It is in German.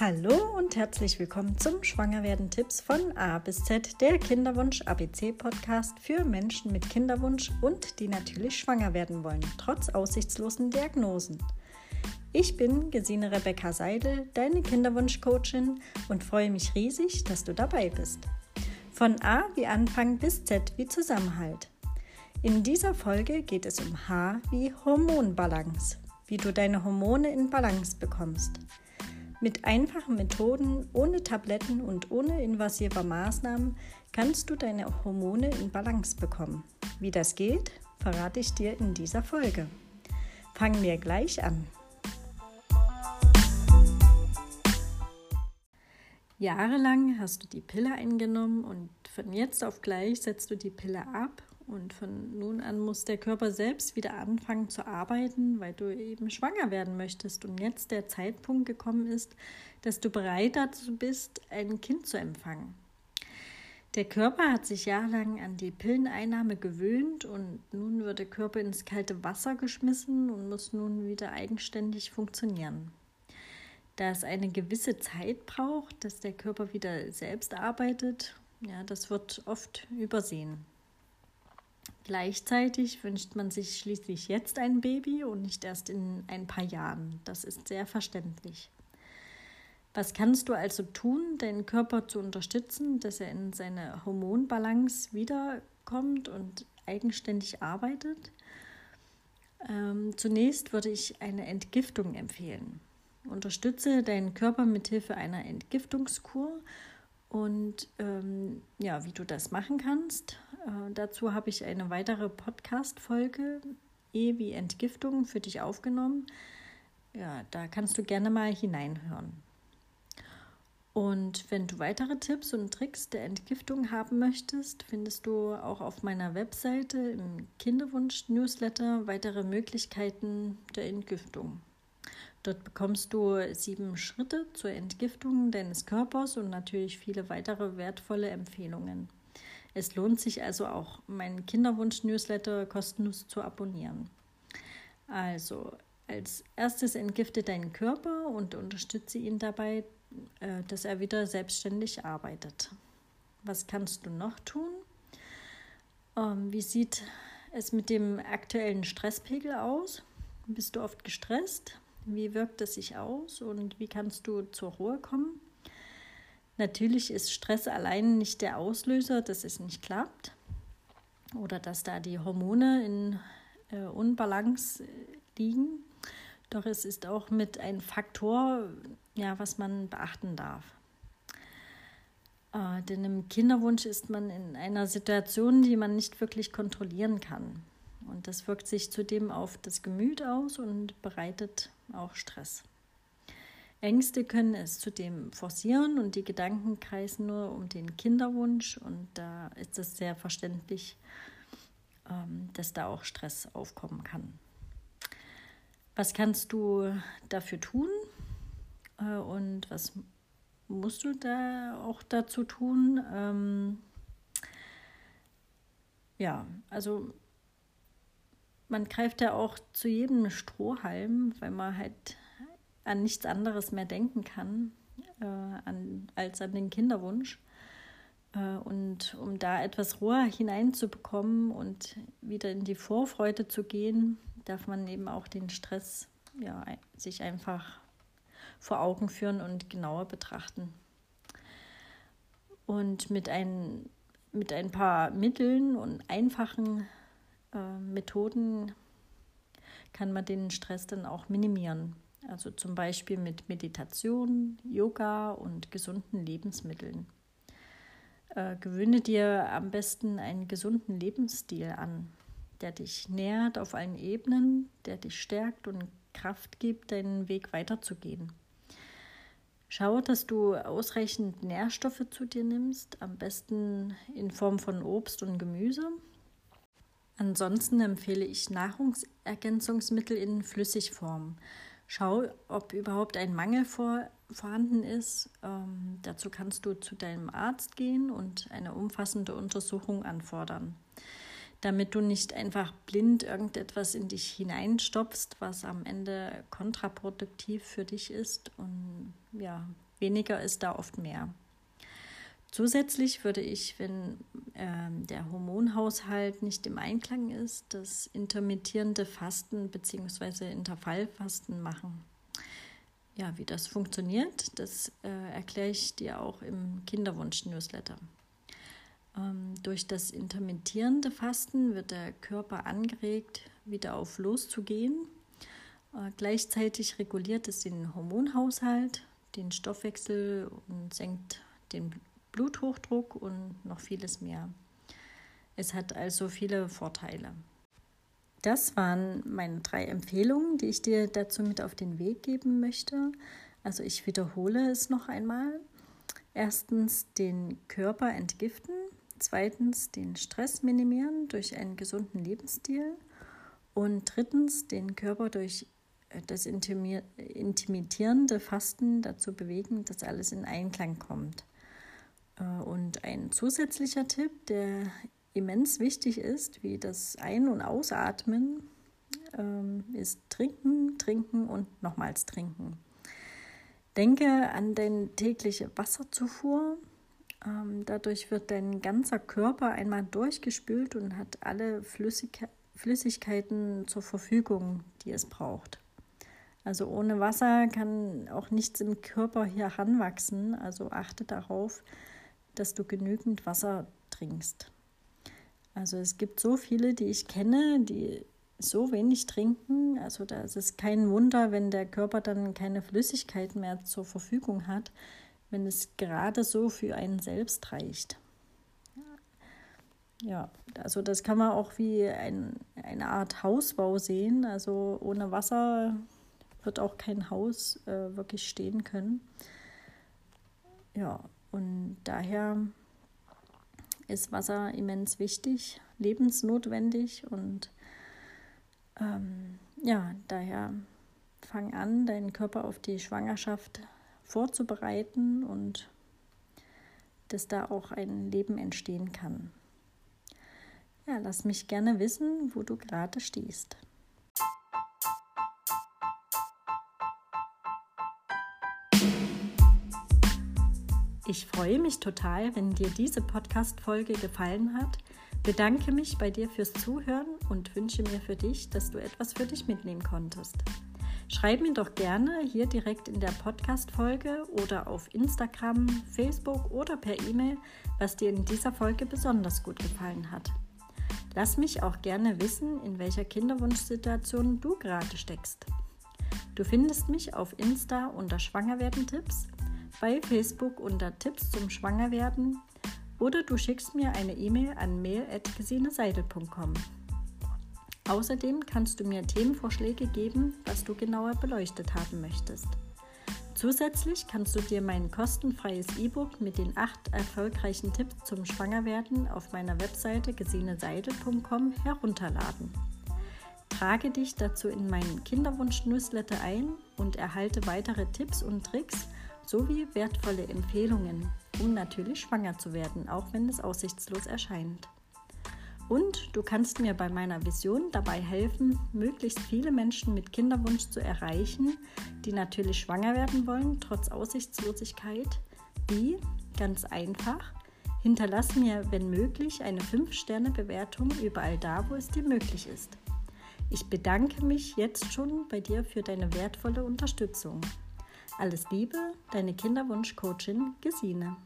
Hallo und herzlich willkommen zum Schwangerwerden Tipps von A bis Z, der Kinderwunsch ABC Podcast für Menschen mit Kinderwunsch und die natürlich schwanger werden wollen, trotz aussichtslosen Diagnosen. Ich bin Gesine Rebecca Seidel, deine Kinderwunschcoachin und freue mich riesig, dass du dabei bist. Von A wie Anfang bis Z wie Zusammenhalt. In dieser Folge geht es um H wie Hormonbalance, wie du deine Hormone in Balance bekommst. Mit einfachen Methoden, ohne Tabletten und ohne invasive Maßnahmen kannst du deine Hormone in Balance bekommen. Wie das geht, verrate ich dir in dieser Folge. Fangen wir gleich an. Jahrelang hast du die Pille eingenommen und von jetzt auf gleich setzt du die Pille ab und von nun an muss der Körper selbst wieder anfangen zu arbeiten, weil du eben schwanger werden möchtest und jetzt der Zeitpunkt gekommen ist, dass du bereit dazu bist, ein Kind zu empfangen. Der Körper hat sich jahrelang an die Pilleneinnahme gewöhnt und nun wird der Körper ins kalte Wasser geschmissen und muss nun wieder eigenständig funktionieren. Da es eine gewisse Zeit braucht, dass der Körper wieder selbst arbeitet, ja, das wird oft übersehen. Gleichzeitig wünscht man sich schließlich jetzt ein Baby und nicht erst in ein paar Jahren. Das ist sehr verständlich. Was kannst du also tun, deinen Körper zu unterstützen, dass er in seine Hormonbalance wiederkommt und eigenständig arbeitet? Ähm, zunächst würde ich eine Entgiftung empfehlen. Unterstütze deinen Körper mit Hilfe einer Entgiftungskur und ähm, ja, wie du das machen kannst, äh, dazu habe ich eine weitere Podcast-Folge, E wie Entgiftung, für dich aufgenommen. Ja, da kannst du gerne mal hineinhören. Und wenn du weitere Tipps und Tricks der Entgiftung haben möchtest, findest du auch auf meiner Webseite im Kinderwunsch-Newsletter weitere Möglichkeiten der Entgiftung. Dort bekommst du sieben Schritte zur Entgiftung deines Körpers und natürlich viele weitere wertvolle Empfehlungen. Es lohnt sich also auch, meinen Kinderwunsch-Newsletter kostenlos zu abonnieren. Also, als erstes entgifte deinen Körper und unterstütze ihn dabei, äh, dass er wieder selbstständig arbeitet. Was kannst du noch tun? Ähm, wie sieht es mit dem aktuellen Stresspegel aus? Bist du oft gestresst? Wie wirkt es sich aus und wie kannst du zur Ruhe kommen? Natürlich ist Stress allein nicht der Auslöser, dass es nicht klappt oder dass da die Hormone in äh, Unbalance äh, liegen. Doch es ist auch mit ein Faktor, ja, was man beachten darf. Äh, denn im Kinderwunsch ist man in einer Situation, die man nicht wirklich kontrollieren kann. Und das wirkt sich zudem auf das Gemüt aus und bereitet auch Stress. Ängste können es zudem forcieren und die Gedanken kreisen nur um den Kinderwunsch und da ist es sehr verständlich, ähm, dass da auch Stress aufkommen kann. Was kannst du dafür tun äh, und was musst du da auch dazu tun? Ähm, ja, also man greift ja auch zu jedem Strohhalm, weil man halt an nichts anderes mehr denken kann äh, an, als an den Kinderwunsch. Äh, und um da etwas Ruhe hineinzubekommen und wieder in die Vorfreude zu gehen, darf man eben auch den Stress ja, sich einfach vor Augen führen und genauer betrachten. Und mit ein, mit ein paar Mitteln und einfachen äh, Methoden kann man den Stress dann auch minimieren. Also zum Beispiel mit Meditation, Yoga und gesunden Lebensmitteln. Äh, gewöhne dir am besten einen gesunden Lebensstil an, der dich nährt auf allen Ebenen, der dich stärkt und Kraft gibt, deinen Weg weiterzugehen. Schau, dass du ausreichend Nährstoffe zu dir nimmst, am besten in Form von Obst und Gemüse Ansonsten empfehle ich Nahrungsergänzungsmittel in Flüssigform. Schau, ob überhaupt ein Mangel vor, vorhanden ist. Ähm, dazu kannst du zu deinem Arzt gehen und eine umfassende Untersuchung anfordern, damit du nicht einfach blind irgendetwas in dich hineinstopfst, was am Ende kontraproduktiv für dich ist und ja, weniger ist da oft mehr. Zusätzlich würde ich, wenn äh, der Hormonhaushalt nicht im Einklang ist, das intermittierende Fasten bzw. Intervallfasten machen. Ja, wie das funktioniert, das äh, erkläre ich dir auch im Kinderwunsch-Newsletter. Ähm, durch das intermittierende Fasten wird der Körper angeregt, wieder auf loszugehen. Äh, gleichzeitig reguliert es den Hormonhaushalt, den Stoffwechsel und senkt den Bluthochdruck und noch vieles mehr. Es hat also viele Vorteile. Das waren meine drei Empfehlungen, die ich dir dazu mit auf den Weg geben möchte. Also ich wiederhole es noch einmal. Erstens den Körper entgiften, zweitens den Stress minimieren durch einen gesunden Lebensstil und drittens den Körper durch äh, das intimidierende Fasten dazu bewegen, dass alles in Einklang kommt. Äh, und ein zusätzlicher Tipp, der immens wichtig ist, wie das Ein- und Ausatmen, ähm, ist trinken, trinken und nochmals trinken. Denke an deine tägliche Wasserzufuhr. Ähm, dadurch wird dein ganzer Körper einmal durchgespült und hat alle Flüssigkeiten zur Verfügung, die es braucht. Also ohne Wasser kann auch nichts im Körper hier heranwachsen. Also achte darauf, dass du genügend Wasser trinkst. Also es gibt so viele, die ich kenne, die so wenig trinken. Also da ist es kein Wunder, wenn der Körper dann keine Flüssigkeit mehr zur Verfügung hat, wenn es gerade so für einen selbst reicht. Ja, also das kann man auch wie ein, eine Art Hausbau sehen. Also ohne Wasser wird auch kein Haus äh, wirklich stehen können. Ja, und daher ist Wasser immens wichtig, lebensnotwendig und ähm, ja, daher fang an, deinen Körper auf die Schwangerschaft vorzubereiten und dass da auch ein Leben entstehen kann. Ja, lass mich gerne wissen, wo du gerade stehst. Ich freue mich total, wenn dir diese Podcast-Folge gefallen hat. Bedanke mich bei dir fürs Zuhören und wünsche mir für dich, dass du etwas für dich mitnehmen konntest. Schreib mir doch gerne hier direkt in der Podcast-Folge oder auf Instagram, Facebook oder per E-Mail, was dir in dieser Folge besonders gut gefallen hat. Lass mich auch gerne wissen, in welcher Kinderwunschsituation du gerade steckst. Du findest mich auf Insta unter Schwangerwerden-Tipps bei Facebook unter Tipps zum Schwangerwerden oder du schickst mir eine E-Mail an mail.gesineseidel.com. Außerdem kannst du mir Themenvorschläge geben, was du genauer beleuchtet haben möchtest. Zusätzlich kannst du dir mein kostenfreies E-Book mit den acht erfolgreichen Tipps zum Schwangerwerden auf meiner Webseite gesineseidel.com herunterladen. Trage dich dazu in meinen Kinderwunsch-Newsletter ein und erhalte weitere Tipps und Tricks, sowie wertvolle Empfehlungen, um natürlich schwanger zu werden, auch wenn es aussichtslos erscheint. Und du kannst mir bei meiner Vision dabei helfen, möglichst viele Menschen mit Kinderwunsch zu erreichen, die natürlich schwanger werden wollen, trotz Aussichtslosigkeit. Wie? Ganz einfach. Hinterlass mir, wenn möglich, eine 5-Sterne-Bewertung überall da, wo es dir möglich ist. Ich bedanke mich jetzt schon bei dir für deine wertvolle Unterstützung. Alles Liebe, deine Kinderwunschcoachin Gesine.